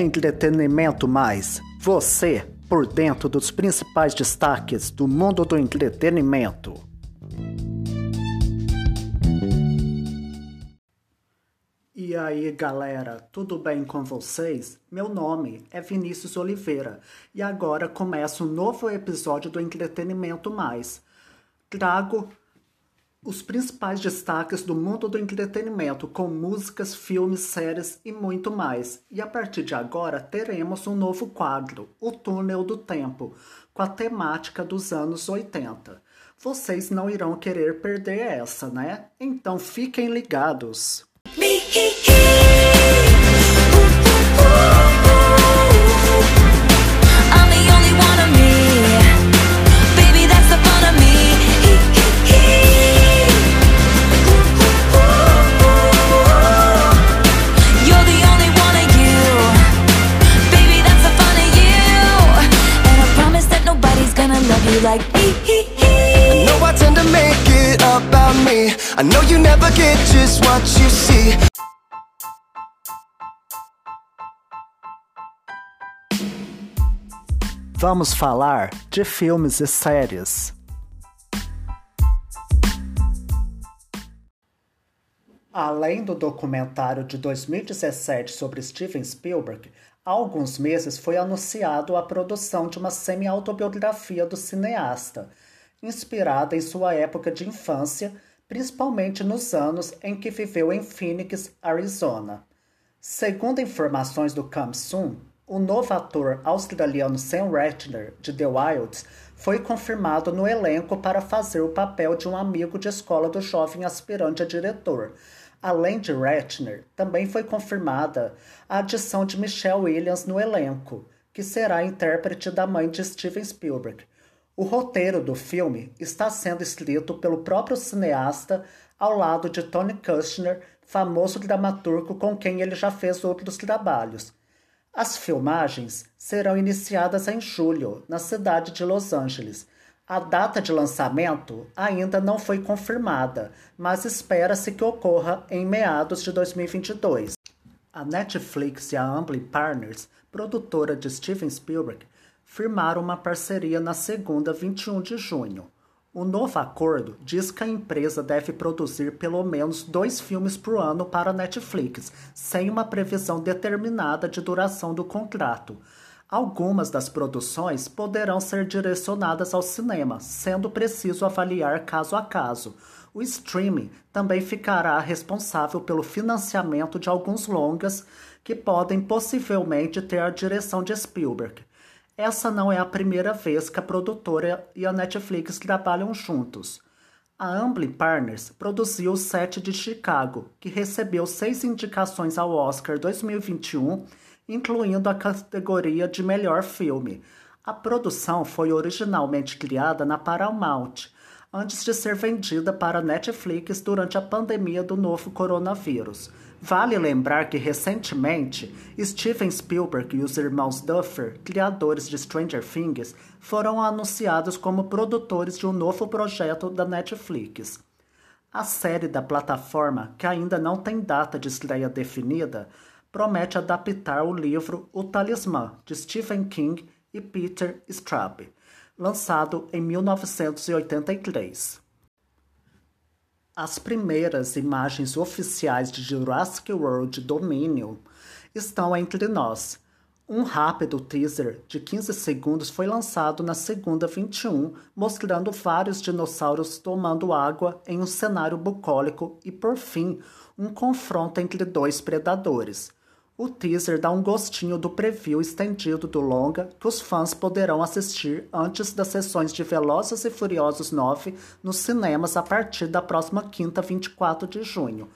Entretenimento Mais. Você por dentro dos principais destaques do mundo do entretenimento. E aí, galera, tudo bem com vocês? Meu nome é Vinícius Oliveira e agora começa um novo episódio do Entretenimento Mais. Trago os principais destaques do mundo do entretenimento, com músicas, filmes, séries e muito mais. E a partir de agora teremos um novo quadro, O Túnel do Tempo, com a temática dos anos 80. Vocês não irão querer perder essa, né? Então fiquem ligados. Like me I know I tend to make it about me. I know you never get just what you see. Vamos falar de filmes e séries. Além do documentário de 2017 sobre Steven Spielberg, Há alguns meses foi anunciado a produção de uma semi-autobiografia do cineasta, inspirada em sua época de infância, principalmente nos anos em que viveu em Phoenix, Arizona. Segundo informações do Comsum, o novo ator australiano Sam Ratner, de The Wilds, foi confirmado no elenco para fazer o papel de um amigo de escola do jovem aspirante a diretor, Além de Ratner, também foi confirmada a adição de Michelle Williams no elenco, que será a intérprete da mãe de Steven Spielberg. O roteiro do filme está sendo escrito pelo próprio cineasta ao lado de Tony Kushner, famoso dramaturgo com quem ele já fez outros trabalhos. As filmagens serão iniciadas em julho, na cidade de Los Angeles, a data de lançamento ainda não foi confirmada, mas espera-se que ocorra em meados de 2022. A Netflix e a Amblin Partners, produtora de Steven Spielberg, firmaram uma parceria na segunda 21 de junho. O novo acordo diz que a empresa deve produzir pelo menos dois filmes por ano para a Netflix, sem uma previsão determinada de duração do contrato. Algumas das produções poderão ser direcionadas ao cinema, sendo preciso avaliar caso a caso. O streaming também ficará responsável pelo financiamento de alguns longas que podem possivelmente ter a direção de Spielberg. Essa não é a primeira vez que a produtora e a Netflix trabalham juntos. A Amblin Partners produziu o Set de Chicago, que recebeu seis indicações ao Oscar 2021 incluindo a categoria de melhor filme. A produção foi originalmente criada na Paramount, antes de ser vendida para Netflix durante a pandemia do novo coronavírus. Vale lembrar que recentemente Steven Spielberg e os irmãos Duffer, criadores de Stranger Things, foram anunciados como produtores de um novo projeto da Netflix. A série da plataforma, que ainda não tem data de estreia definida, promete adaptar o livro O Talismã, de Stephen King e Peter Straub, lançado em 1983. As primeiras imagens oficiais de Jurassic World Dominion estão entre nós. Um rápido teaser de 15 segundos foi lançado na segunda 21, mostrando vários dinossauros tomando água em um cenário bucólico e, por fim, um confronto entre dois predadores. O teaser dá um gostinho do preview estendido do longa que os fãs poderão assistir antes das sessões de Velozes e Furiosos 9 nos cinemas a partir da próxima quinta, 24 de junho.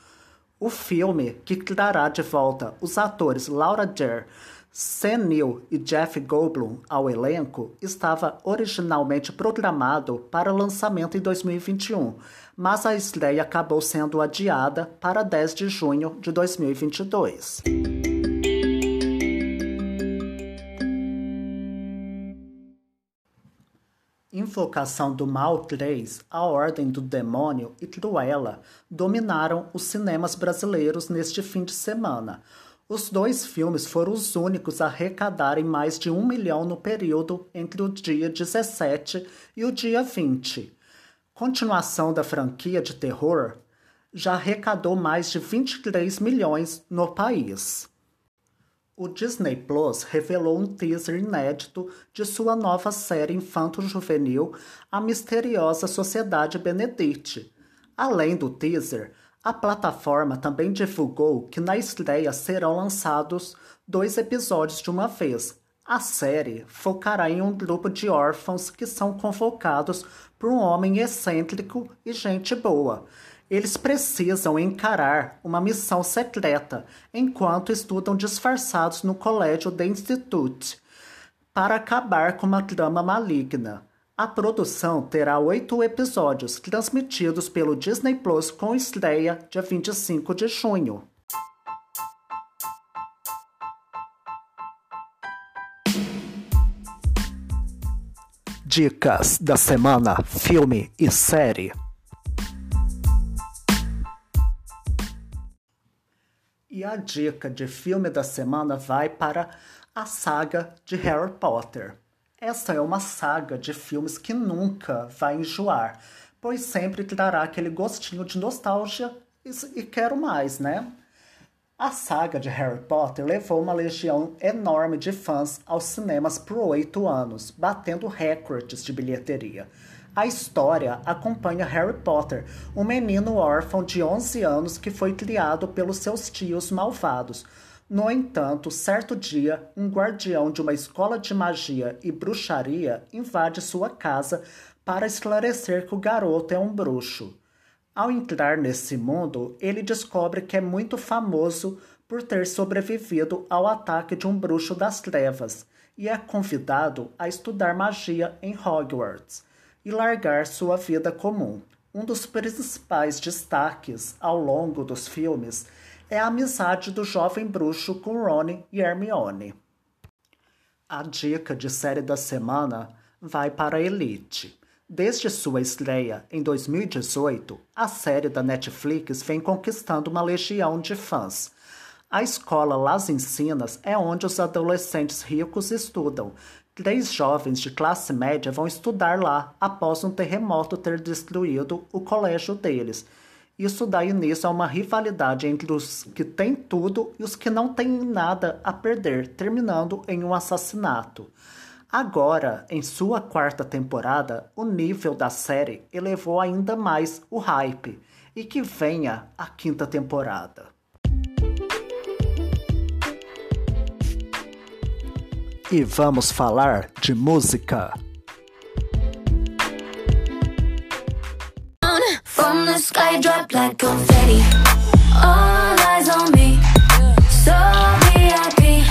O filme, que trará de volta os atores Laura Dern, Sam Neill e Jeff Goldblum ao elenco, estava originalmente programado para lançamento em 2021, mas a estreia acabou sendo adiada para 10 de junho de 2022. Invocação do Mal 3, A Ordem do Demônio e Cruella dominaram os cinemas brasileiros neste fim de semana. Os dois filmes foram os únicos a arrecadarem mais de um milhão no período entre o dia 17 e o dia 20. Continuação da franquia de terror, já arrecadou mais de 23 milhões no país. O Disney Plus revelou um teaser inédito de sua nova série infanto-juvenil A Misteriosa Sociedade Benedict. Além do teaser, a plataforma também divulgou que na estreia serão lançados dois episódios de uma vez. A série focará em um grupo de órfãos que são convocados por um homem excêntrico e gente boa. Eles precisam encarar uma missão secreta enquanto estudam disfarçados no colégio The Institute para acabar com uma trama maligna. A produção terá oito episódios transmitidos pelo Disney Plus com estreia dia 25 de junho. Dicas da semana: filme e série. E a dica de filme da semana vai para a saga de Harry Potter. Esta é uma saga de filmes que nunca vai enjoar, pois sempre trará aquele gostinho de nostalgia e, e quero mais, né? A saga de Harry Potter levou uma legião enorme de fãs aos cinemas por oito anos, batendo recordes de bilheteria. A história acompanha Harry Potter, um menino órfão de 11 anos que foi criado pelos seus tios malvados, no entanto, certo dia, um guardião de uma escola de magia e bruxaria invade sua casa para esclarecer que o garoto é um bruxo. Ao entrar nesse mundo, ele descobre que é muito famoso por ter sobrevivido ao ataque de um bruxo das trevas e é convidado a estudar magia em Hogwarts e largar sua vida comum. Um dos principais destaques ao longo dos filmes é a amizade do jovem bruxo com Ron e Hermione. A dica de série da semana vai para Elite. Desde sua estreia em 2018, a série da Netflix vem conquistando uma legião de fãs. A escola Las Ensinas é onde os adolescentes ricos estudam. Três jovens de classe média vão estudar lá após um terremoto ter destruído o colégio deles isso dá início a uma rivalidade entre os que têm tudo e os que não têm nada a perder, terminando em um assassinato. Agora, em sua quarta temporada, o nível da série elevou ainda mais o hype e que venha a quinta temporada. E vamos falar de música. From the sky drop like confetti. All eyes on me. So VIP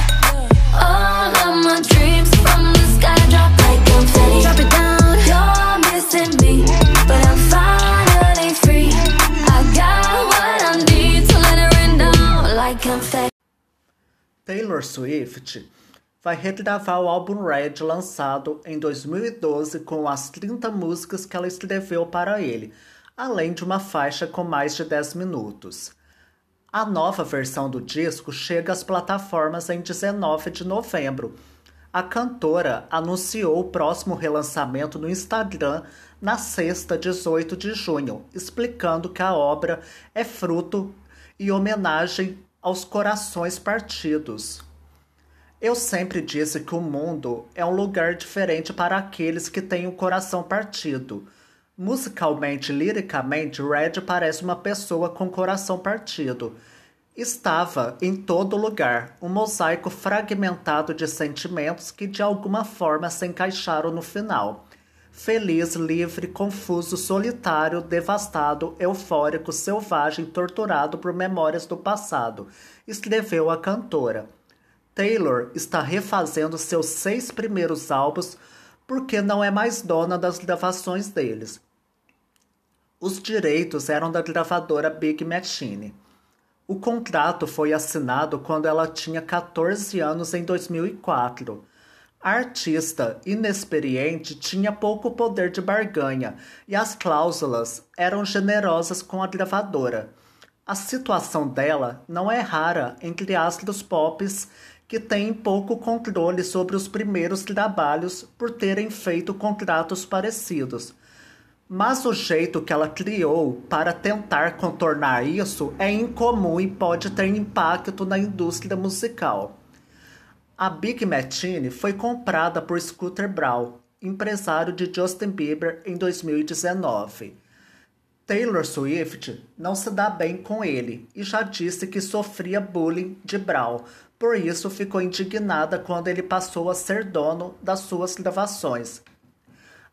All of my dreams From the sky drop like confetti. Drop it down. You're missing me But I'm finally free. I got what I need To let it rain down like confetti. Taylor Swift vai regravar o álbum Red lançado em 2012 com as 30 músicas que ela escreveu para ele, além de uma faixa com mais de 10 minutos. A nova versão do disco chega às plataformas em 19 de novembro. A cantora anunciou o próximo relançamento no Instagram na sexta, 18 de junho, explicando que a obra é fruto e homenagem aos corações partidos. Eu sempre disse que o mundo é um lugar diferente para aqueles que têm o coração partido. Musicalmente, liricamente, Red parece uma pessoa com coração partido. Estava em todo lugar, um mosaico fragmentado de sentimentos que de alguma forma se encaixaram no final. Feliz, livre, confuso, solitário, devastado, eufórico, selvagem, torturado por memórias do passado, escreveu a cantora. Taylor está refazendo seus seis primeiros álbuns porque não é mais dona das gravações deles. Os direitos eram da gravadora Big Machine. O contrato foi assinado quando ela tinha 14 anos em 2004. A artista inexperiente tinha pouco poder de barganha e as cláusulas eram generosas com a gravadora. A situação dela não é rara entre astros pops que têm pouco controle sobre os primeiros trabalhos por terem feito contratos parecidos. Mas o jeito que ela criou para tentar contornar isso é incomum e pode ter impacto na indústria musical. A Big Machine foi comprada por Scooter Braun, empresário de Justin Bieber, em 2019. Taylor Swift não se dá bem com ele e já disse que sofria bullying de Brown, por isso ficou indignada quando ele passou a ser dono das suas gravações.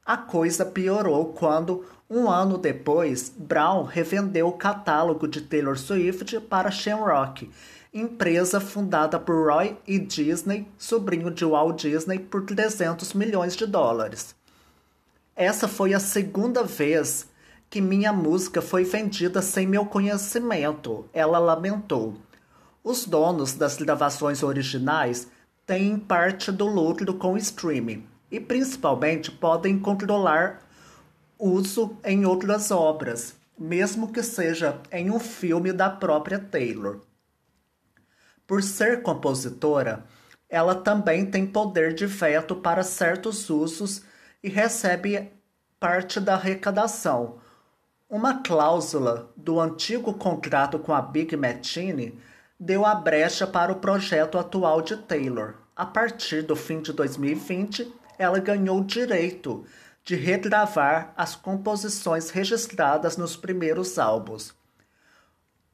A coisa piorou quando, um ano depois, Brown revendeu o catálogo de Taylor Swift para Shamrock, empresa fundada por Roy E. Disney, sobrinho de Walt Disney, por 300 milhões de dólares. Essa foi a segunda vez que minha música foi vendida sem meu conhecimento, ela lamentou. Os donos das gravações originais têm parte do lucro com o streaming e principalmente podem controlar uso em outras obras, mesmo que seja em um filme da própria Taylor. Por ser compositora, ela também tem poder de veto para certos usos e recebe parte da arrecadação, uma cláusula do antigo contrato com a Big Machine deu a brecha para o projeto atual de Taylor. A partir do fim de 2020, ela ganhou o direito de regravar as composições registradas nos primeiros álbuns.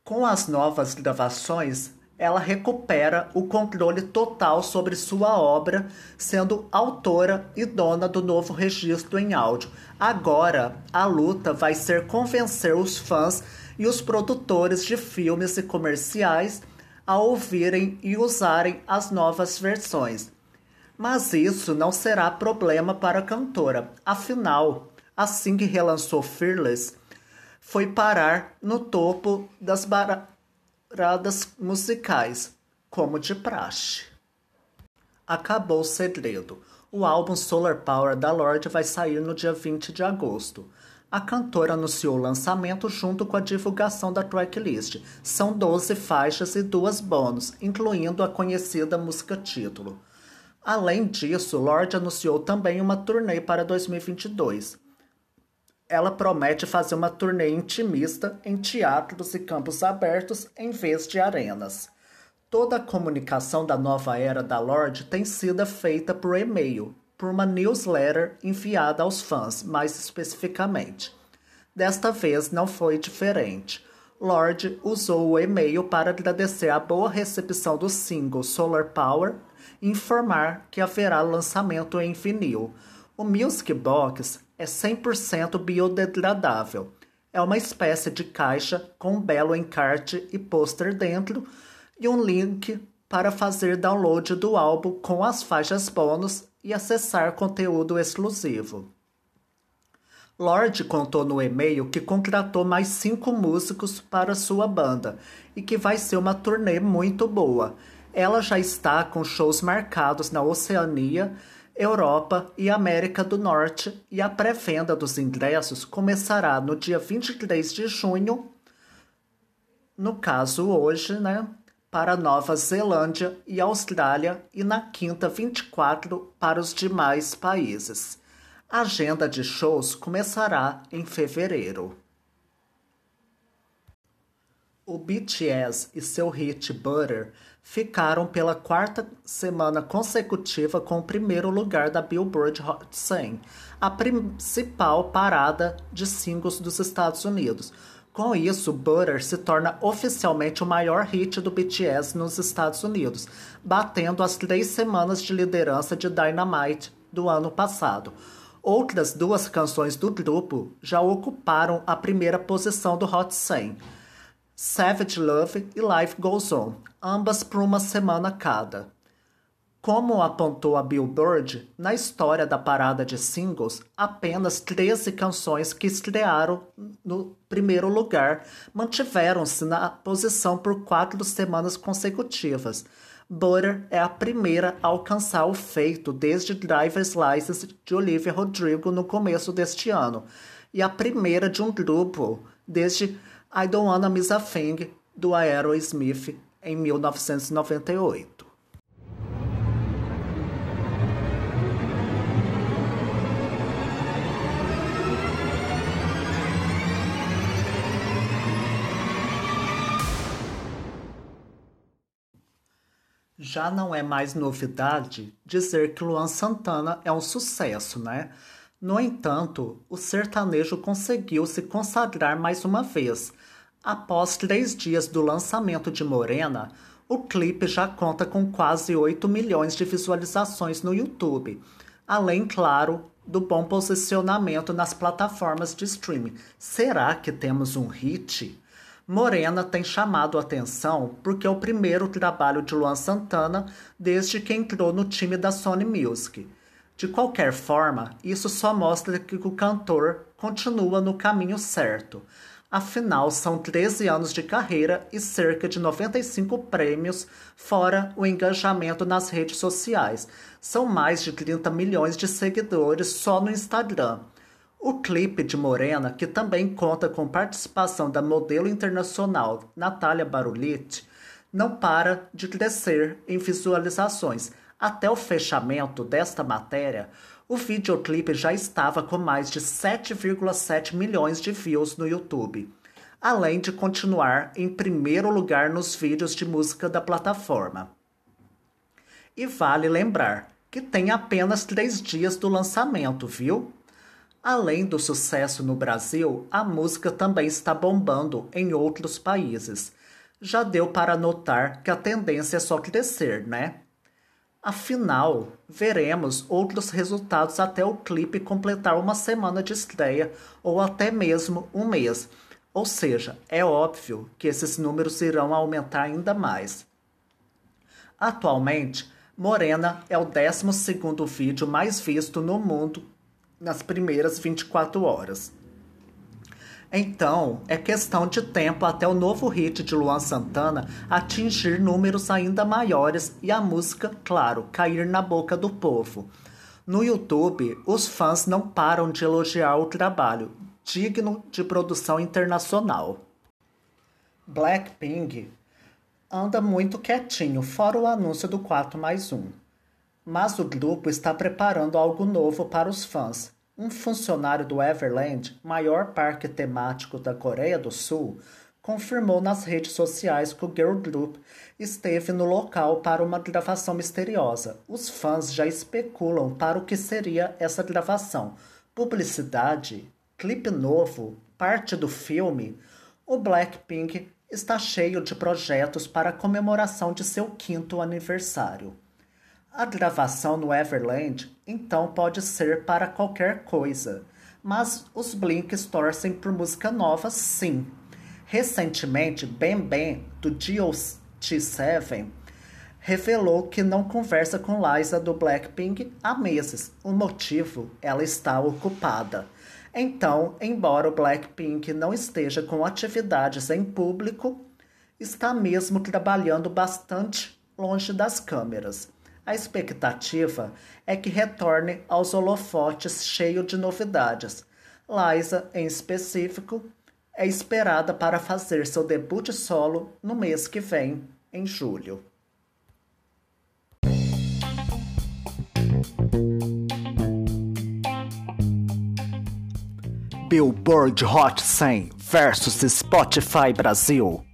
Com as novas gravações, ela recupera o controle total sobre sua obra, sendo autora e dona do novo registro em áudio. Agora, a luta vai ser convencer os fãs e os produtores de filmes e comerciais a ouvirem e usarem as novas versões. Mas isso não será problema para a cantora, afinal, assim que relançou Fearless, foi parar no topo das bar paradas musicais, como de praxe. Acabou o segredo. O álbum Solar Power da Lorde vai sair no dia 20 de agosto. A cantora anunciou o lançamento junto com a divulgação da tracklist. São 12 faixas e duas bônus, incluindo a conhecida música título. Além disso, Lorde anunciou também uma turnê para 2022 ela promete fazer uma turnê intimista em teatros e campos abertos em vez de arenas. Toda a comunicação da nova era da Lorde tem sido feita por e-mail, por uma newsletter enviada aos fãs, mais especificamente. Desta vez não foi diferente. Lorde usou o e-mail para agradecer a boa recepção do single Solar Power e informar que haverá lançamento em vinil. O Music Box é 100% biodegradável. É uma espécie de caixa com um belo encarte e pôster dentro e um link para fazer download do álbum com as faixas bônus e acessar conteúdo exclusivo. Lorde contou no e-mail que contratou mais cinco músicos para sua banda e que vai ser uma turnê muito boa. Ela já está com shows marcados na Oceania Europa e América do Norte e a pré-venda dos ingressos começará no dia 23 de junho, no caso hoje, né, para Nova Zelândia e Austrália e na quinta 24 para os demais países. A agenda de shows começará em fevereiro. O BTS e seu hit Butter ficaram pela quarta semana consecutiva com o primeiro lugar da Billboard Hot 100, a principal parada de singles dos Estados Unidos. Com isso, Butter se torna oficialmente o maior hit do BTS nos Estados Unidos, batendo as três semanas de liderança de Dynamite do ano passado. Outras duas canções do grupo já ocuparam a primeira posição do Hot 100. Savage Love e Life Goes On, ambas por uma semana cada. Como apontou a Billboard, na história da parada de singles, apenas 13 canções que estrearam no primeiro lugar mantiveram-se na posição por quatro semanas consecutivas. Butter é a primeira a alcançar o feito desde Driver's License de Olivia Rodrigo no começo deste ano, e a primeira de um grupo desde I Don't Wanna Miss a Thing, do Aerosmith, em 1998. Já não é mais novidade dizer que Luan Santana é um sucesso, né? No entanto, o sertanejo conseguiu se consagrar mais uma vez. Após três dias do lançamento de Morena, o clipe já conta com quase 8 milhões de visualizações no YouTube, além, claro, do bom posicionamento nas plataformas de streaming. Será que temos um hit? Morena tem chamado atenção porque é o primeiro trabalho de Luan Santana desde que entrou no time da Sony Music. De qualquer forma, isso só mostra que o cantor continua no caminho certo. Afinal, são 13 anos de carreira e cerca de 95 prêmios, fora o engajamento nas redes sociais. São mais de 30 milhões de seguidores só no Instagram. O clipe de Morena, que também conta com participação da modelo internacional Natália Barulitti, não para de crescer em visualizações. Até o fechamento desta matéria, o videoclipe já estava com mais de 7,7 milhões de views no YouTube, além de continuar em primeiro lugar nos vídeos de música da plataforma. E vale lembrar que tem apenas três dias do lançamento, viu? Além do sucesso no Brasil, a música também está bombando em outros países. Já deu para notar que a tendência é só crescer, né? Afinal, veremos outros resultados até o clipe completar uma semana de estreia ou até mesmo um mês. Ou seja, é óbvio que esses números irão aumentar ainda mais. Atualmente, Morena é o 12 vídeo mais visto no mundo nas primeiras 24 horas. Então, é questão de tempo até o novo hit de Luan Santana atingir números ainda maiores e a música, claro, cair na boca do povo. No YouTube, os fãs não param de elogiar o trabalho, digno de produção internacional. Blackpink anda muito quietinho, fora o anúncio do 4 mais 1. Mas o grupo está preparando algo novo para os fãs. Um funcionário do Everland, maior parque temático da Coreia do Sul, confirmou nas redes sociais que o girl group esteve no local para uma gravação misteriosa. Os fãs já especulam para o que seria essa gravação. Publicidade? Clipe novo? Parte do filme? O Blackpink está cheio de projetos para a comemoração de seu quinto aniversário. A gravação no Everland então pode ser para qualquer coisa, mas os Blinks torcem por música nova sim. Recentemente, Ben Ben, do GOT7, revelou que não conversa com Liza do Blackpink há meses. O motivo? Ela está ocupada. Então, embora o Blackpink não esteja com atividades em público, está mesmo trabalhando bastante longe das câmeras. A expectativa é que retorne aos holofotes cheio de novidades. Liza, em específico, é esperada para fazer seu debut solo no mês que vem, em julho. Billboard Hot 100 versus Spotify Brasil.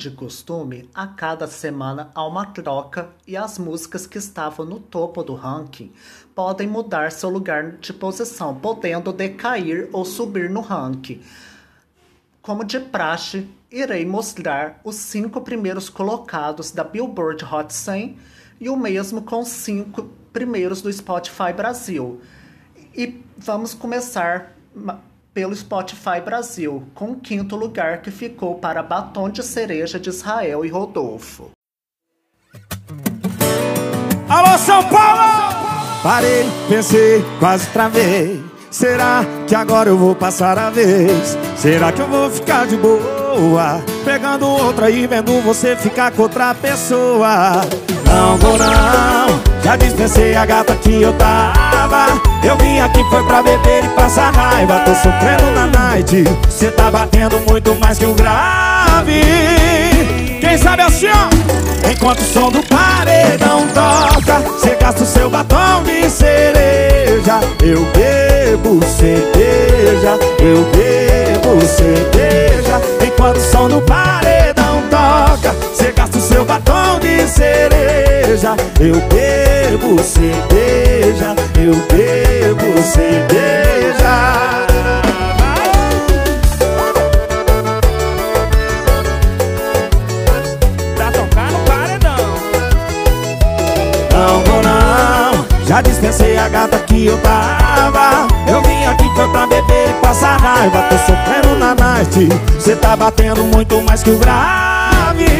De costume, a cada semana há uma troca e as músicas que estavam no topo do ranking podem mudar seu lugar de posição, podendo decair ou subir no ranking. Como de praxe, irei mostrar os cinco primeiros colocados da Billboard Hot 100 e o mesmo com os cinco primeiros do Spotify Brasil. E vamos começar pelo Spotify Brasil, com o quinto lugar que ficou para Batom de Cereja de Israel e Rodolfo. Alô, São Paulo! Parei, pensei, quase travei. Será que agora eu vou passar a vez? Será que eu vou ficar de boa? Pegando outra e vendo você ficar com outra pessoa Não vou não, já dispensei a gata que eu tava. Eu vim aqui foi pra beber e passar raiva. Tô sofrendo na night, cê tá batendo muito mais que o grave. Quem sabe assim ó Enquanto o som do paredão toca Cê gasta o seu batom de cereja. Eu bebo cerveja Eu bebo cerveja. Enquanto o som do paredão Seu batom de cereja Eu bebo cerveja Eu bebo cerveja. Já dispensei a gata que eu tava. Eu vim aqui foi pra beber e passar raiva Tô sofrendo na night Cê tá batendo muito mais que o grave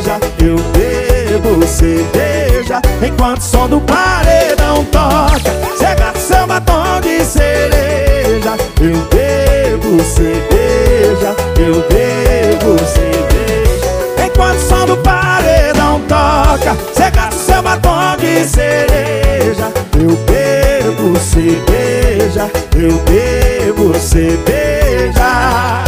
cerveja, eu bebo cerveja Enquanto o som do paredão toca. Cê gasta seu batom de cereja Eu bebo cerveja, eu bebo cerveja. Enquanto o som do paredão toca Cê gasta seu batom de cereja Eu bebo cerveja, eu bebo cerveja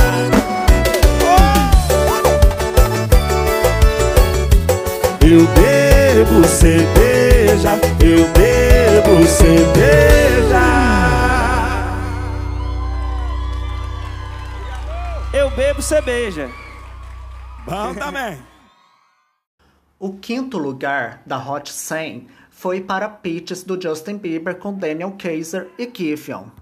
bebo cerveja, eu bebo cerveja. Eu bebo cerveja. Bom também. O quinto lugar da Hot 100 foi para Peaches do Justin Bieber com Daniel Kaiser e Giveon.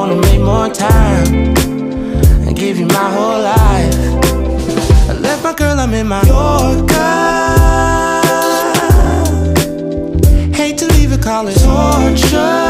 Wanna make more time and give you my whole life. I left my girl, I'm in my Yorker. Hate to leave it, call it torture.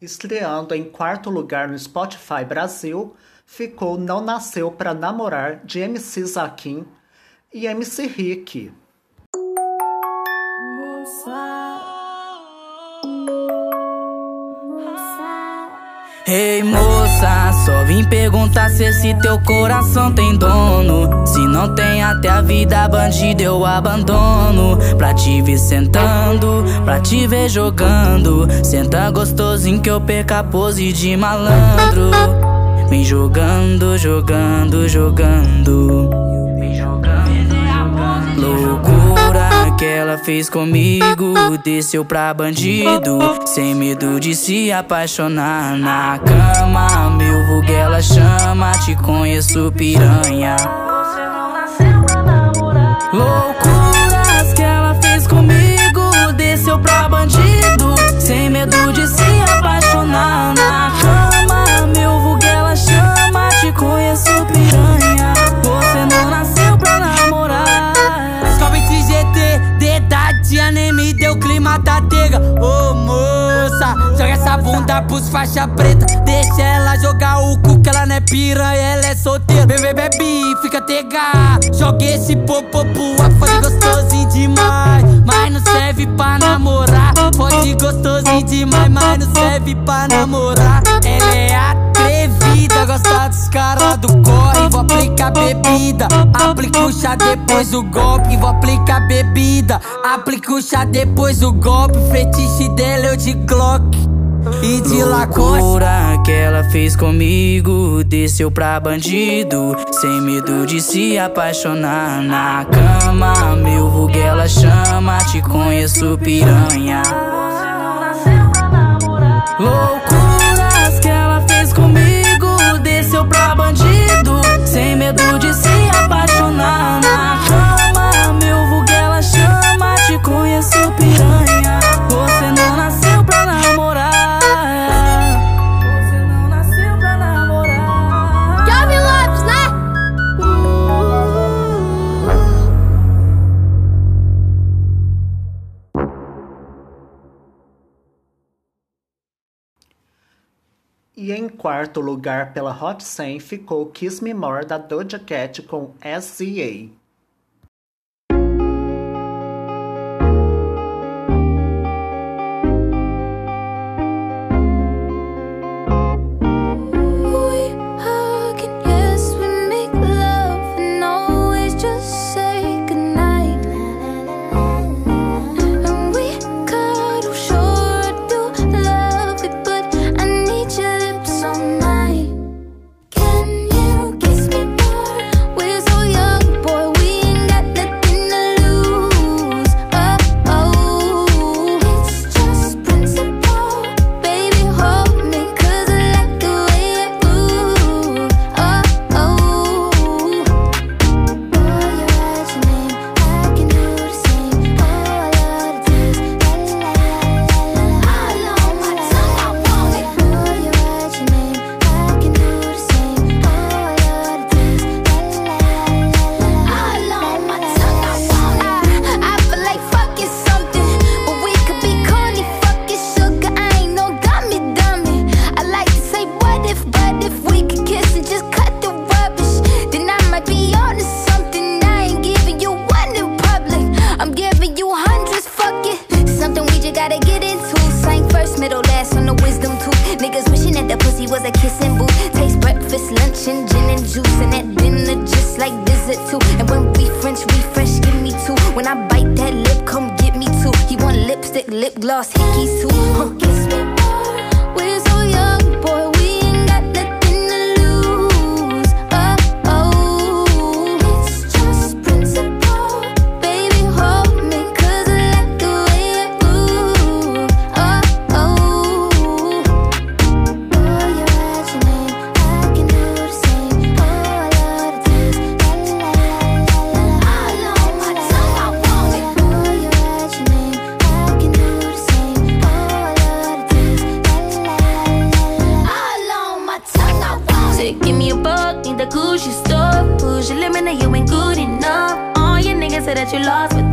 Estreando em quarto lugar no Spotify Brasil, ficou Não Nasceu Pra Namorar de MC Zaquim e MC Rick. Ei moça, só vim perguntar se esse teu coração tem dono. Se não tem até a vida bandida eu abandono. Pra te ver sentando, pra te ver jogando. Senta gostosinho que eu perca a pose de malandro. Vem jogando, jogando, jogando. Vem jogando, jogando. Loucura que ela fez comigo. Desceu pra bandido Sem medo de se apaixonar. Na cama Meu vulgo ela chama. Te conheço piranha. Você não nasceu pra namorar. Loucuras essa bunda pros faixa preta. Deixa ela jogar o cu que ela não é piranha, ela é solteira. Bebê, bebe, fica tega. Joga esse popô pro ar, fode gostosinho demais Mas não serve pra namorar. Fode gostosinho demais, mas não serve pra namorar. Ela é atrevida, gosta dos caras do corre Vou aplicar bebida, aplica o chá depois o golpe Vou aplicar bebida, aplica o chá depois o golpe Fetiche dela eu de Glock e de Lacoste Loucura que ela fez comigo Desceu pra bandido Sem medo de se apaixonar. Na cama Meu vulgo ela chama Te conheço piranha. Você E em quarto lugar pela Hot 100 ficou Kiss Me More da Doja Cat com SZA.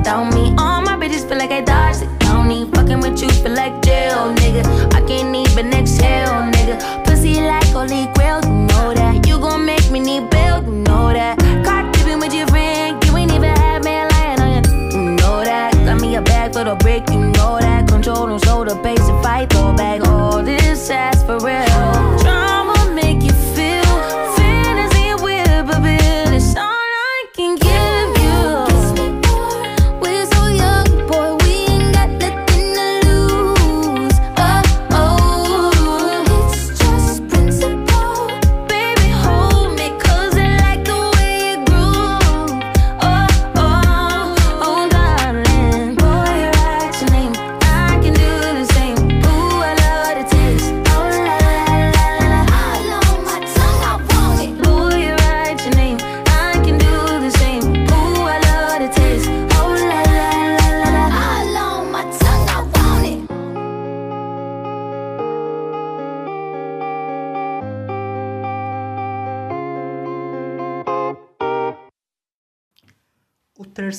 without me. All my bitches feel like I dodged the county. Fucking with you feel like jail, nigga. I can't even exhale, nigga. Pussy like Holy Grail, you know that. You gon' make me need bail, you know that. Caught dipping with your friend, you ain't even had man lying on you. You know that. Got me a bag for the break, you know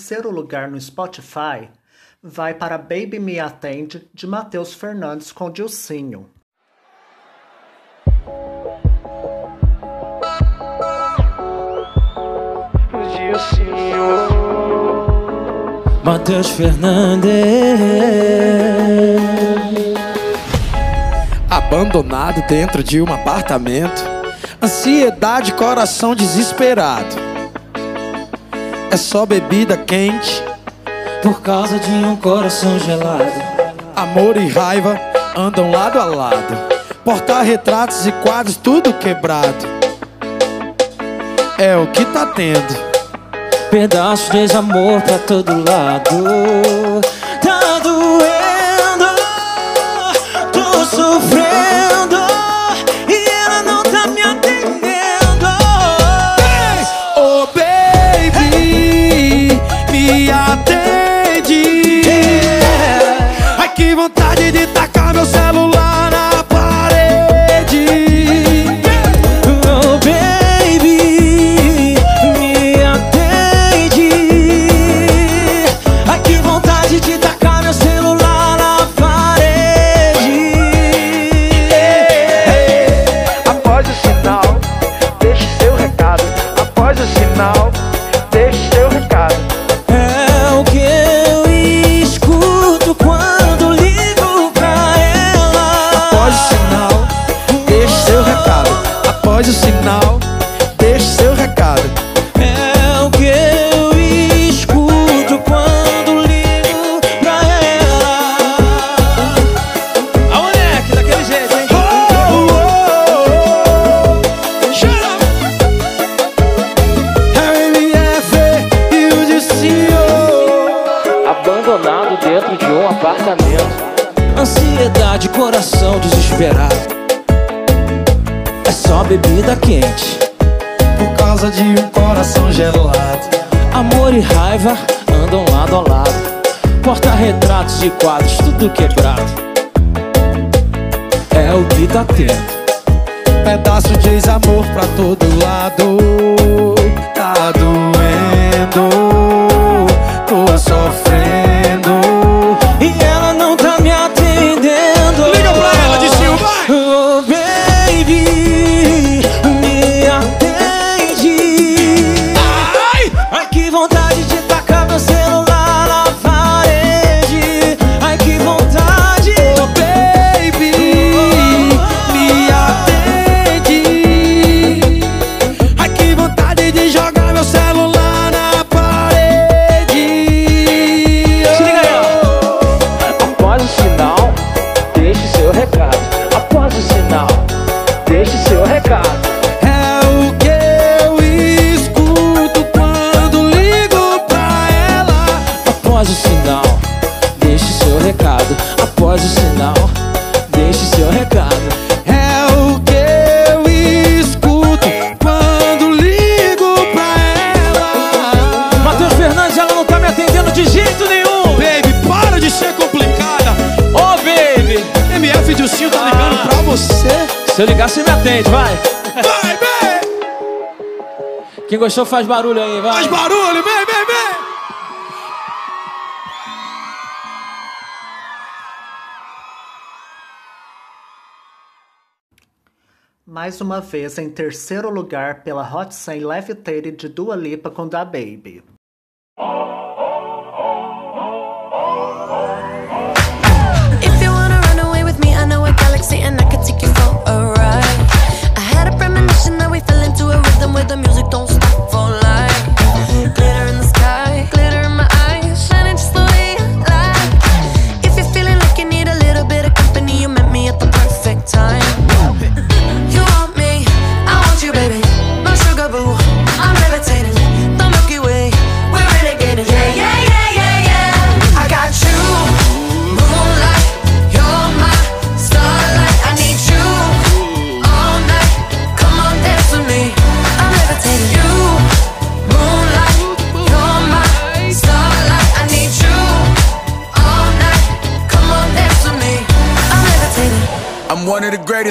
terceiro lugar no Spotify vai para Baby Me Atende, de Matheus Fernandes com Dilcinho. Matheus Fernandes. Abandonado dentro de um apartamento. Ansiedade, coração desesperado é só bebida quente. Por causa de um coração gelado. Amor e raiva andam lado a lado. Portar retratos e quadros tudo quebrado. É o que tá tendo. Pedaços de amor pra todo lado. Tá doendo, tô sofrendo. tá. Se eu ligar, você me atende, vai. Vai, vem. Quem gostou faz barulho aí, vai. Faz barulho, vem, vem, vem. Mais uma vez em terceiro lugar pela Hot 100 Levitated de Dua Lipa com Da Baby.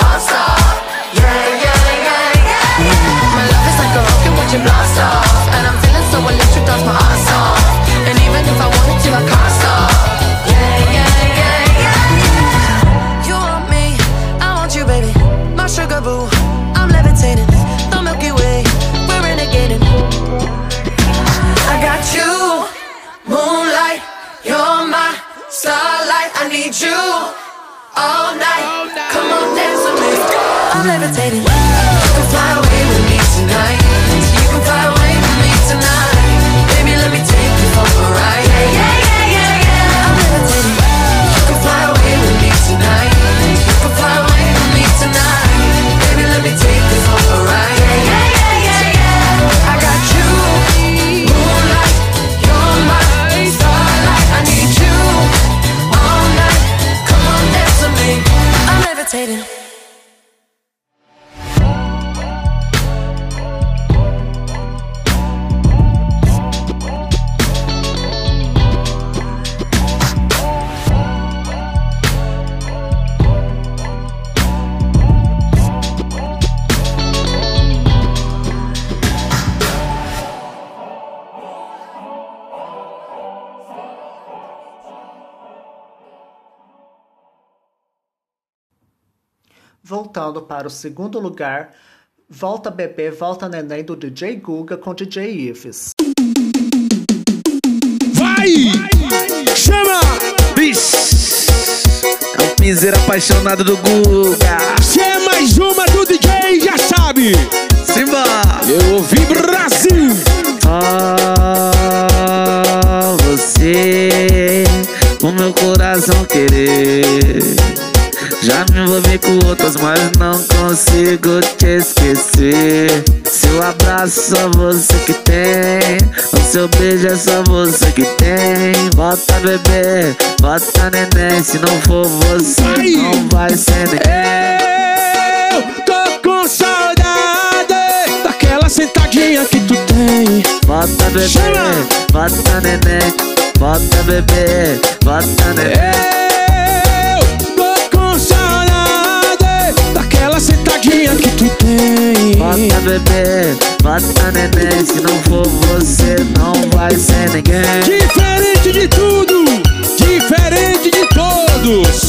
wanted Voltando para o segundo lugar, Volta Bebê, Volta Neném do DJ Guga com DJ Ives. Vai! Chama! É um piseiro apaixonado do Guga. Se é mais uma do DJ, já sabe! Simba! Eu ouvi Brasil! Ah, você, o meu coração querer. Já me envolvi com outras, mas não consigo te esquecer. Seu abraço só você que tem. O seu beijo é só você que tem. Bota bebê, bota neném. Se não for você, não vai ser ninguém. Eu tô com saudade daquela sentadinha que tu tem. Bota bebê, bota neném. Bota bebê, bota neném. Bota bebê, bota neném. Se não for você, não vai ser ninguém. Diferente de tudo, diferente de todos.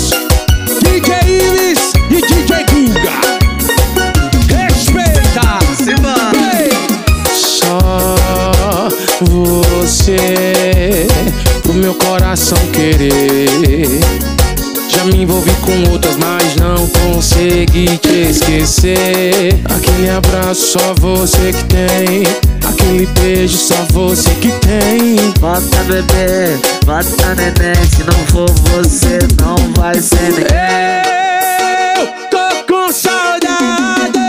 Te esquecer. Aquele abraço só você que tem. Aquele beijo só você que tem. Bota bebê, bota neném. Se não for você, não vai ser ninguém. Eu tô com saudade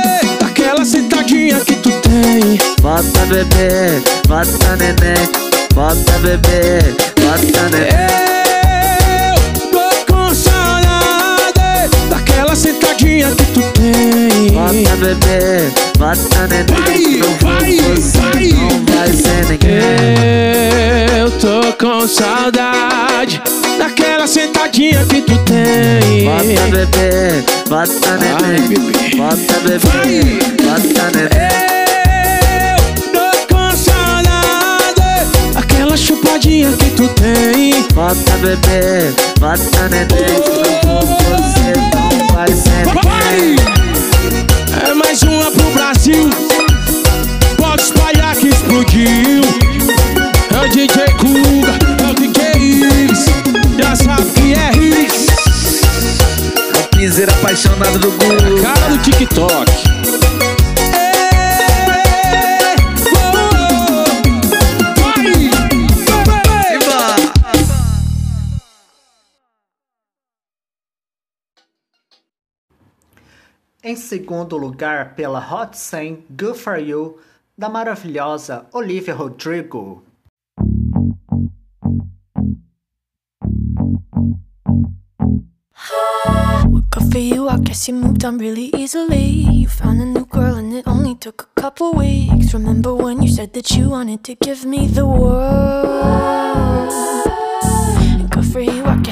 daquela sentadinha que tu tem. Bota bebê, bota neném. Bota bebê, bota neném. Sentadinha que tu tem. Bota bebê, bota neném. Se não for você, não vai ser ninguém. Eu tô com saudade daquela sentadinha que tu tem. Bota bebê, bota neném. Bota bebê, bota neném. Daquela chupadinha que tu tem. Bota bebê, bota neném. Você, não vai ser Papai! É mais uma pro Brasil. Pode espalhar que explodiu. É o DJ Kuga, é o DJ Ives. Já sabe que é Riz. É o piseiro apaixonado do Guga. Cara do TikTok. Em segundo lugar, pela Hot 100 Good For You, da maravilhosa Olivia Rodrigo. For you, I guess you moved on really easily. You found a new girl and it only took a couple weeks. Remember when you said that you wanted to give me the world?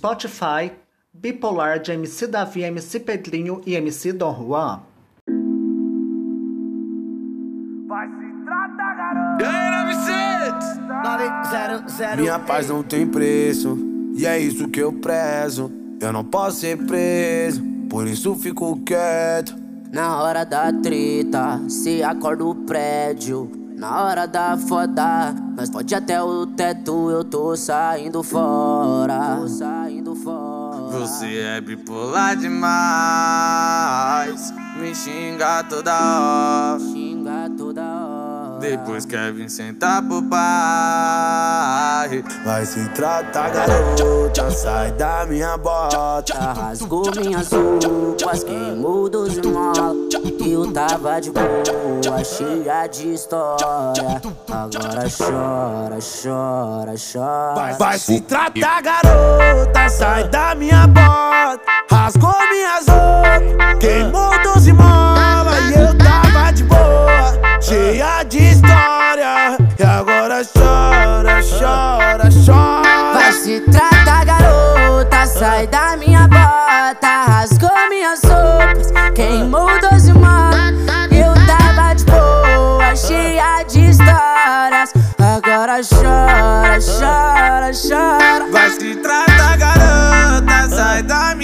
Spotify, Bipolar de MC Davi, MC Pedrinho e MC Dom Juan. Minha paz não tem preço, e é isso que eu prezo. Eu não posso ser preso, por isso fico quieto. Na hora da treta, se acorda o prédio. Na hora da foda, nós pode até o teto, eu tô saindo fora. Tô saindo fora. Você é bipolar demais. Me xinga toda hora. Xinga toda hora. Depois quer vir sentar pro pai. Vai se tratar, garota, sai da minha bota. Rasgou minhas roupas, queimou dos mola. Eu tava de boa, cheia de história. Agora chora, chora, chora. Vai, vai se tratar, garota, sai da minha bota. Rasgou minhas roupas, queimou doze mola. E eu tava de boa, cheia de história. E agora chora, chora, chora. Vai se tratar, garota, sai da minha chora, chora, chora. Vai se tratar, garota, sai da minha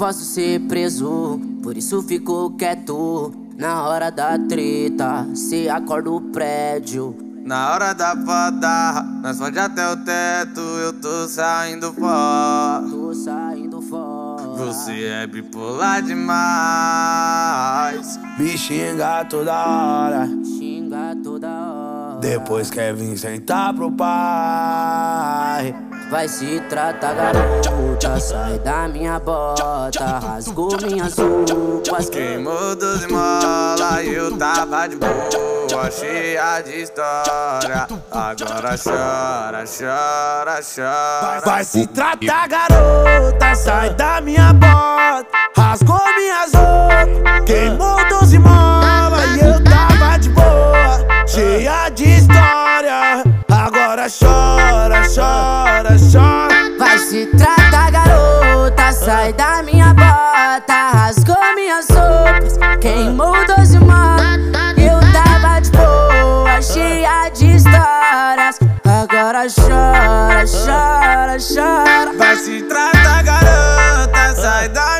posso ser preso, por isso fico quieto. Na hora da treta, se acorda o prédio. Na hora da foda, nós pode até o teto, eu tô saindo fora. Tô saindo fora. Você é bipolar demais. Me xinga toda hora. Xinga toda hora. Depois quer vir sentar pro pai. Vai se tratar, garota, sai da minha bota. Rasgou minhas roupas, Queimou doze mola e eu tava de boa, cheia de história. Agora chora, chora, chora. Vai se tratar, garota, sai da minha bota. Rasgou minhas roupas, queimou doze mola e eu tava de boa, cheia de. Agora chora, chora, chora. Vai se tratar, garota, sai da minha bota. Rasgou minhas roupas, queimou doze mola. Eu tava de boa, cheia de histórias. Agora chora, chora, chora. Vai se tratar, garota, sai da minha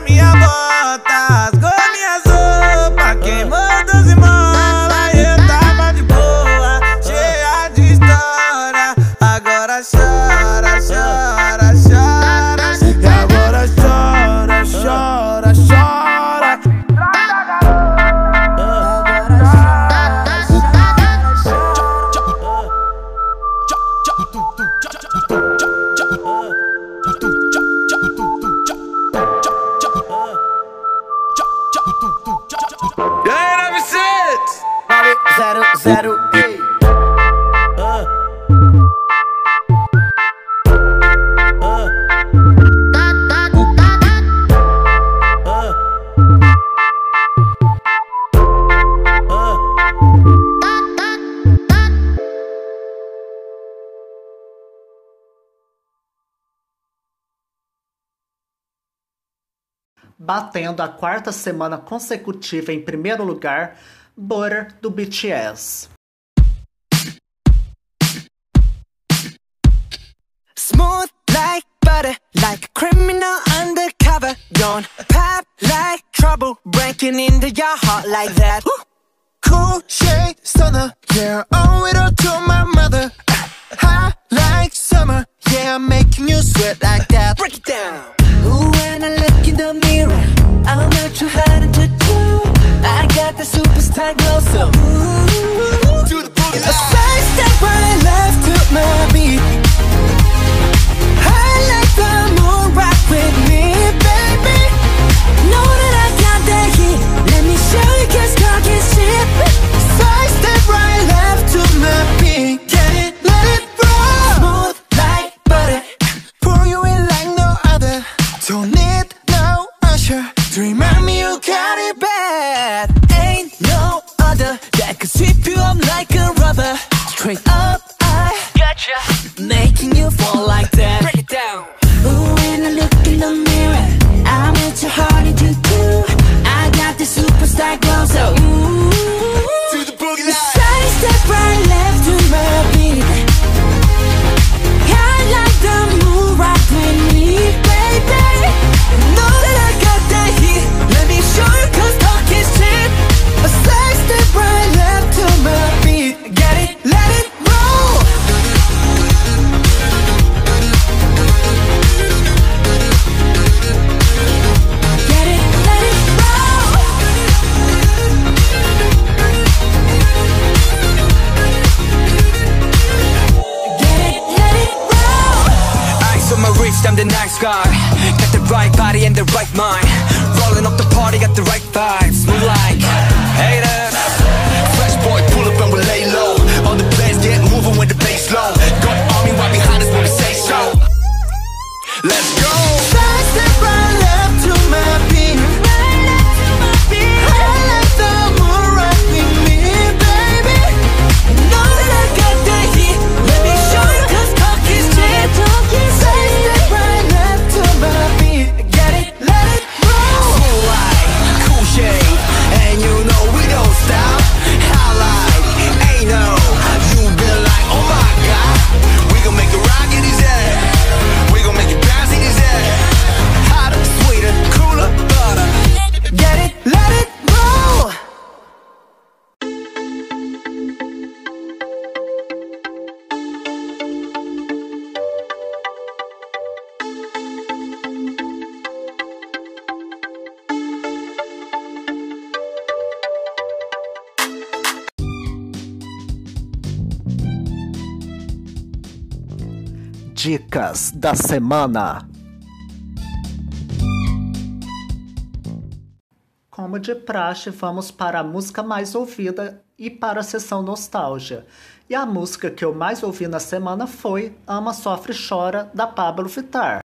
batendo a quarta semana consecutiva em primeiro lugar, Butter do BTS. Smooth like butter, like a criminal undercover. Don't pop like trouble, breaking into your heart like that. Cool shade stunner, yeah, owe it all to my mother. Hot like summer, yeah, making you sweat like that. Break it down. When I look in the mirror I'm not too hard to do I got the superstar glow so ooh. dicas da semana. Como de praxe, vamos para a música mais ouvida e para a sessão nostalgia. E a música que eu mais ouvi na semana foi Ama, Sofre, Chora, da Pablo Vittar.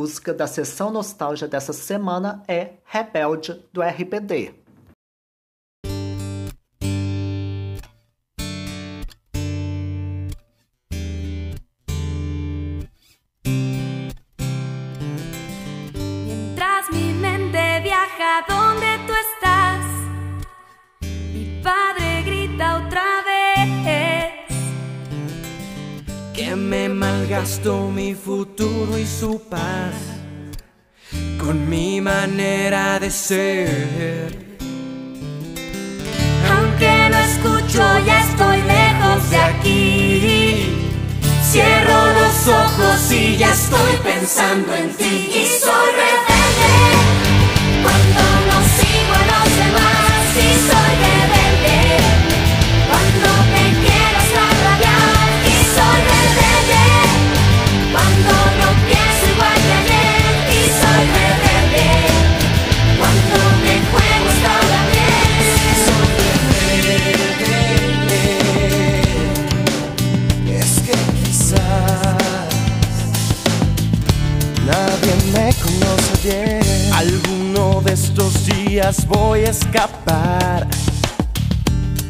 Música da sessão nostalgia dessa semana é Rebelde do RBD. Malgastó mi futuro y su paz con mi manera de ser. Aunque no escucho, ya estoy lejos de aquí. Cierro los ojos y ya estoy pensando en ti. Y soy Alguno de estos días voy a escapar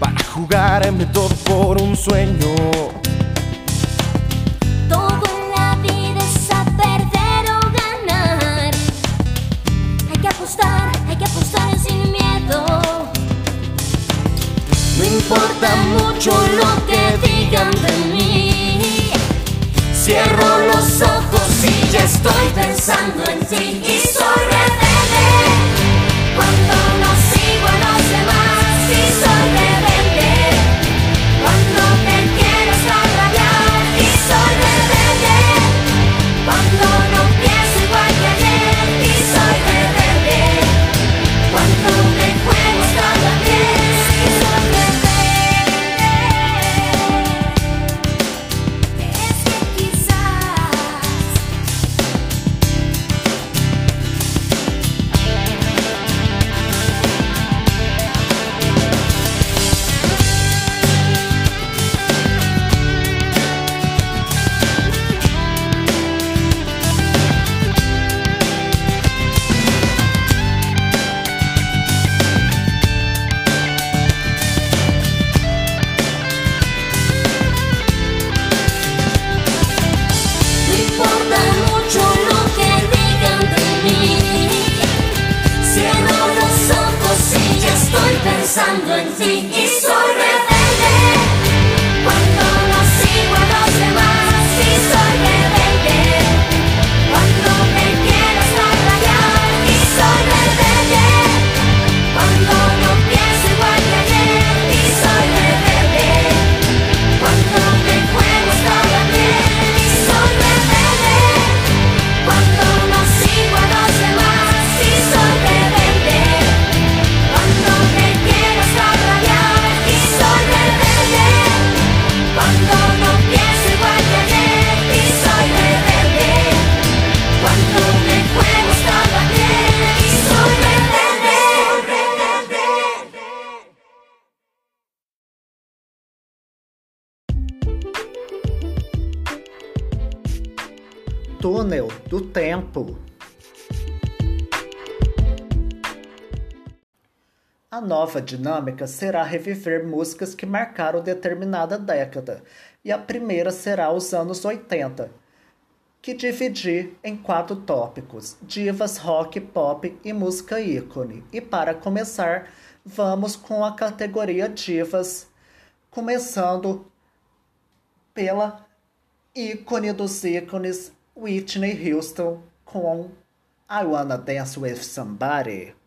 para jugarme todo por un sueño. Todo en la vida es a perder o ganar. Hay que apostar, hay que apostar sin miedo. No importa mucho lo que digan de mí. Cierro los ojos y ya estoy pensando en ti. Y soy nova dinâmica será reviver músicas que marcaram determinada década, e a primeira será os anos 80, que dividi em quatro tópicos: divas, rock, pop e música ícone. E para começar, vamos com a categoria divas, começando pela ícone dos ícones Whitney Houston com I Wanna Dance With Somebody.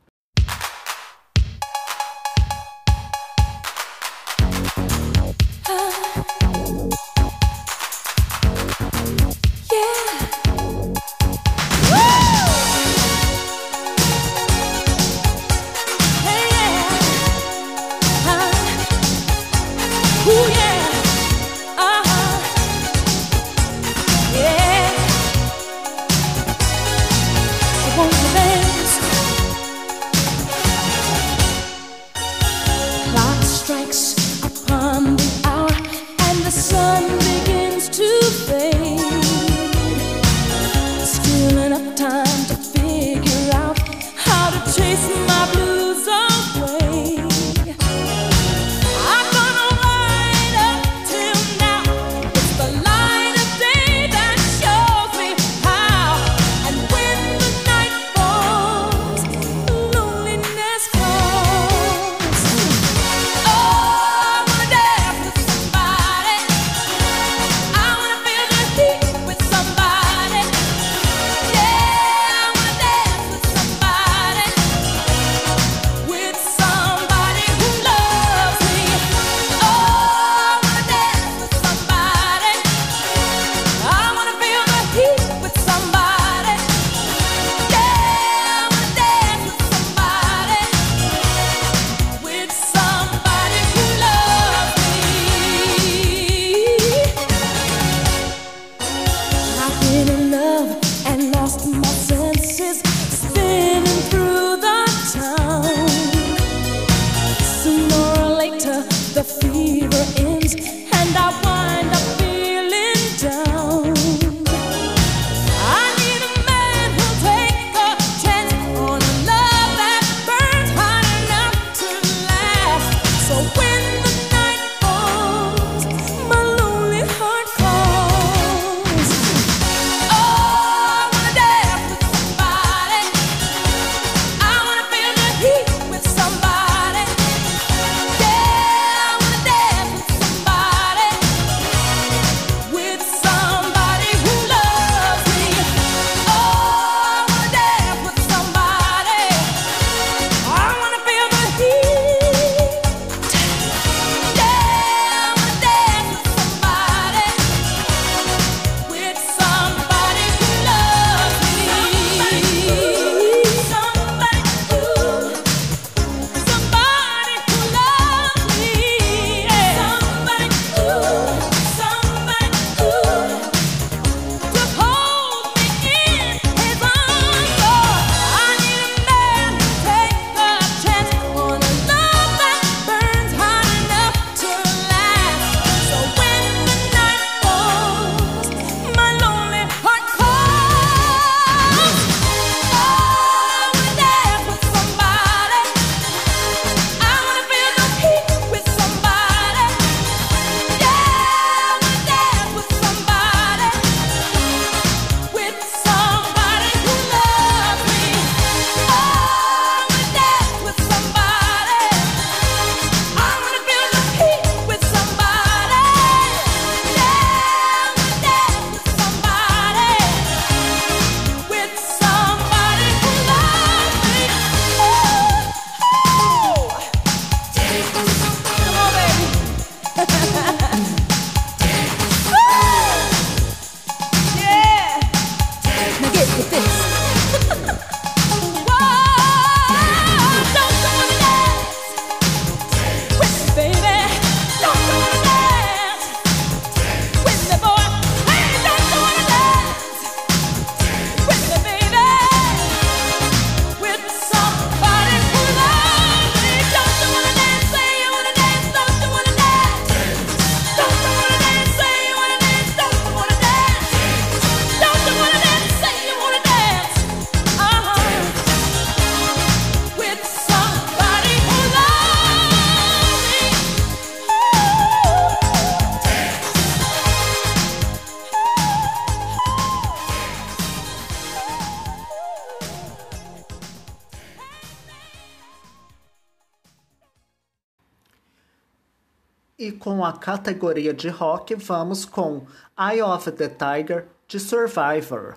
categoria de rock, vamos com Eye of the Tiger de Survivor.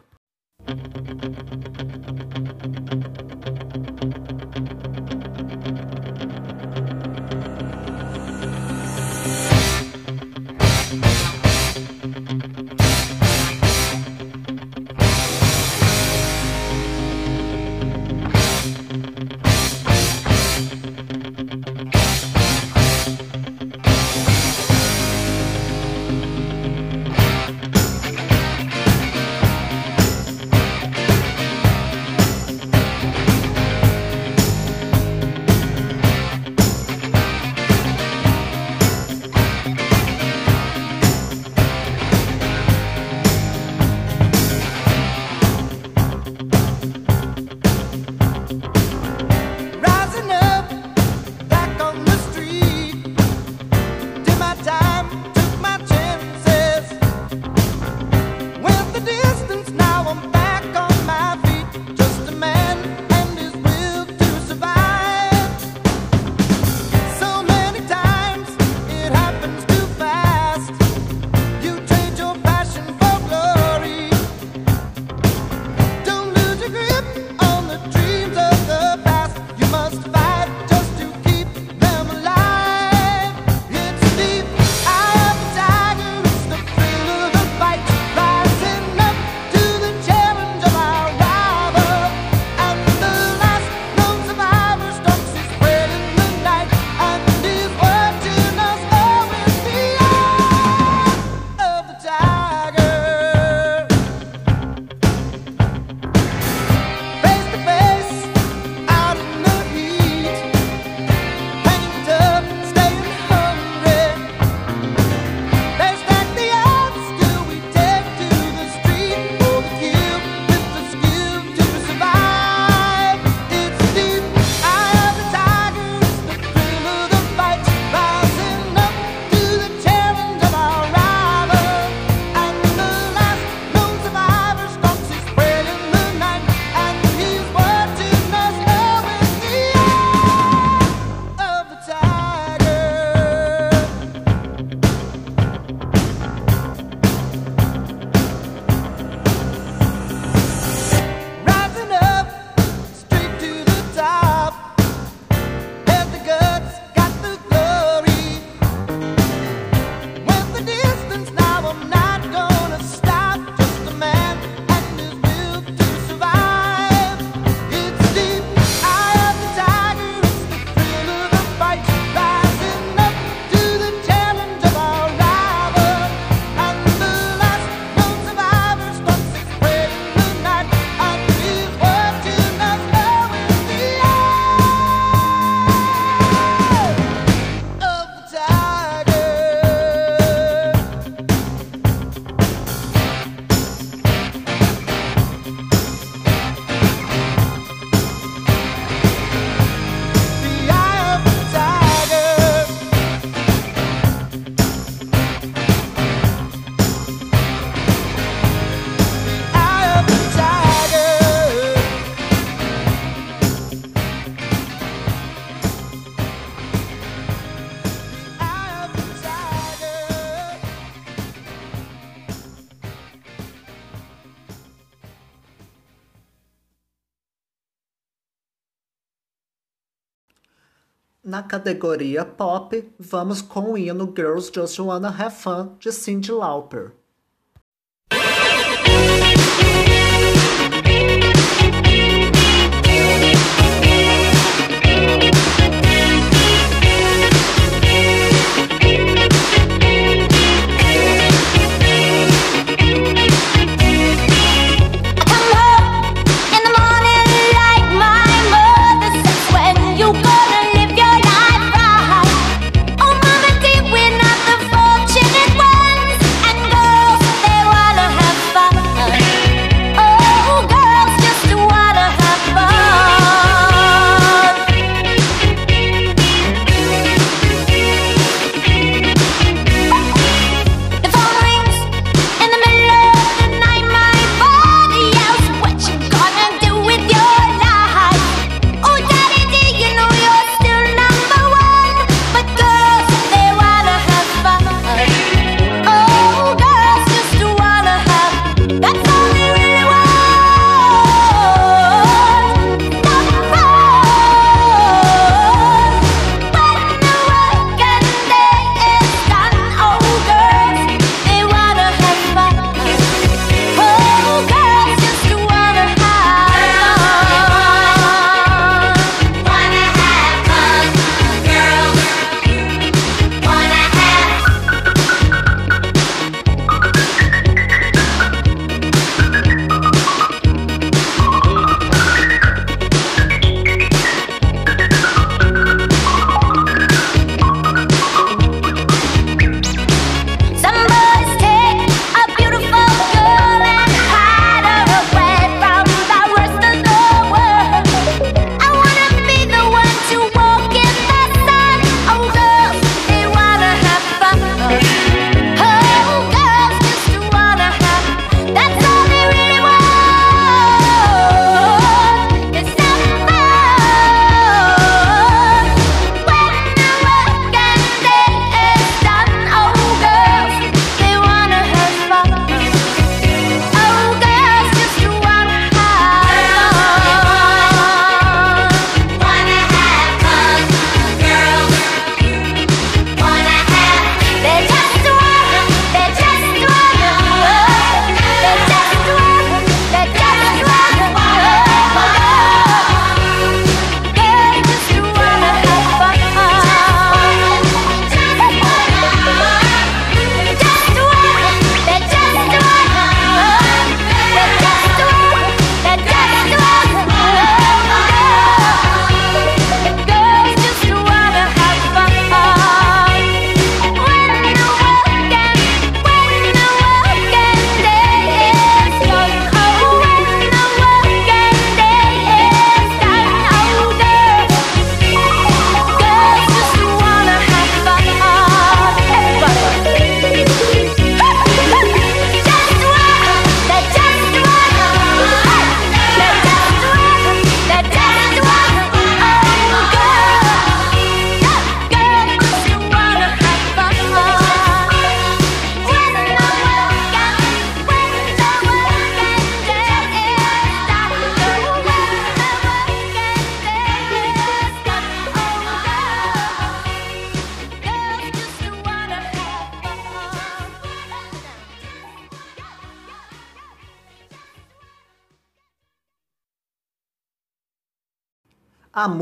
na categoria pop, vamos com o hino Girls Just Wanna Have Fun de Cyndi Lauper.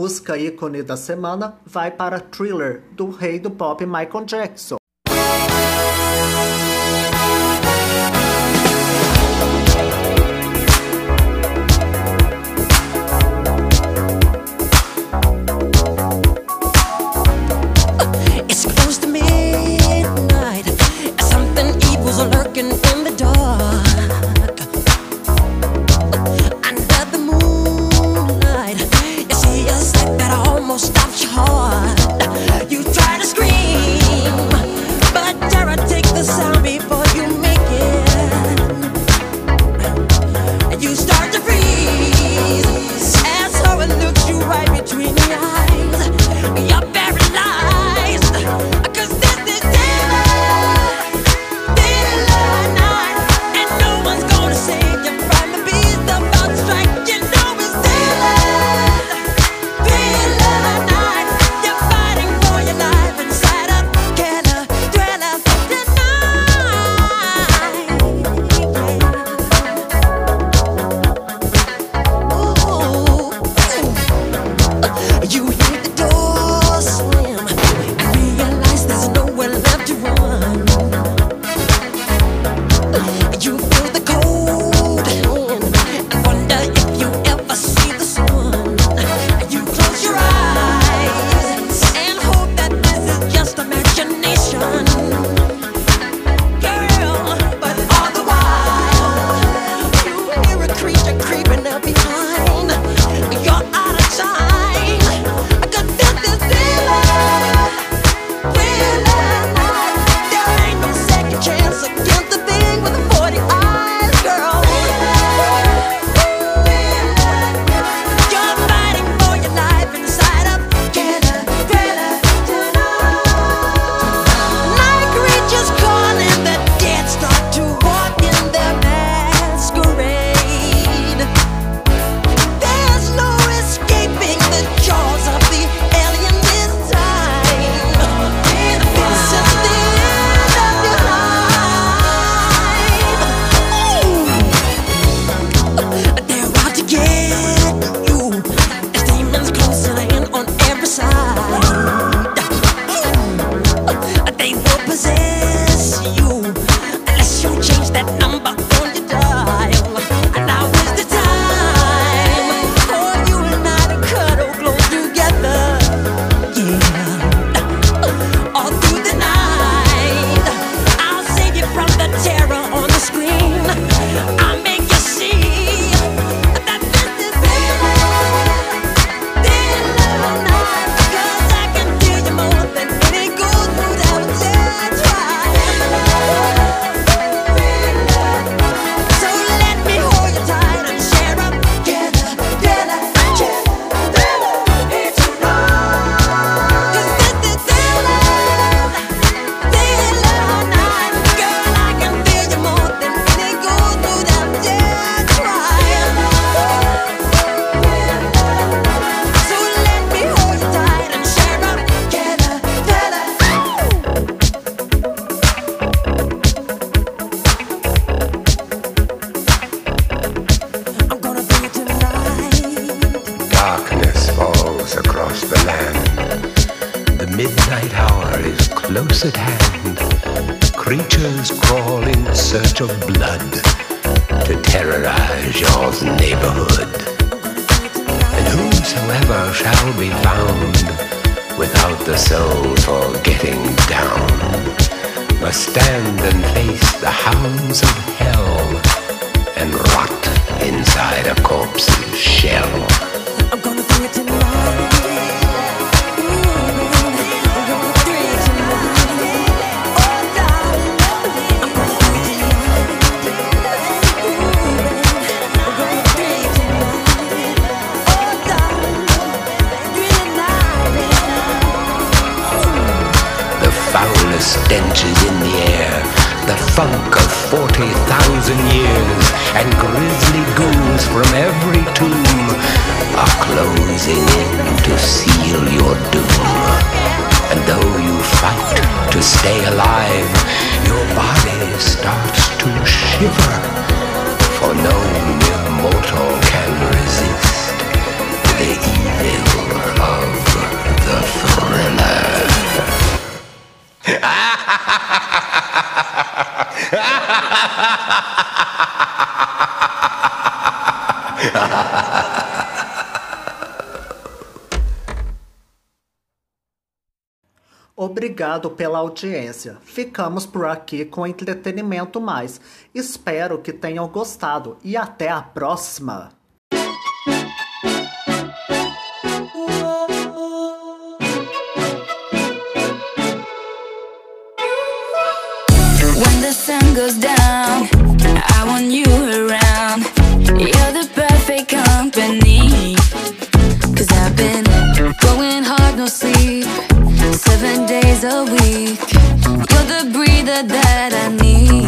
música ícone da semana vai para Thriller, do rei do pop Michael Jackson. pela audiência. Ficamos por aqui com entretenimento mais. Espero que tenham gostado e até a próxima! seven days a week. You're the breather that I need.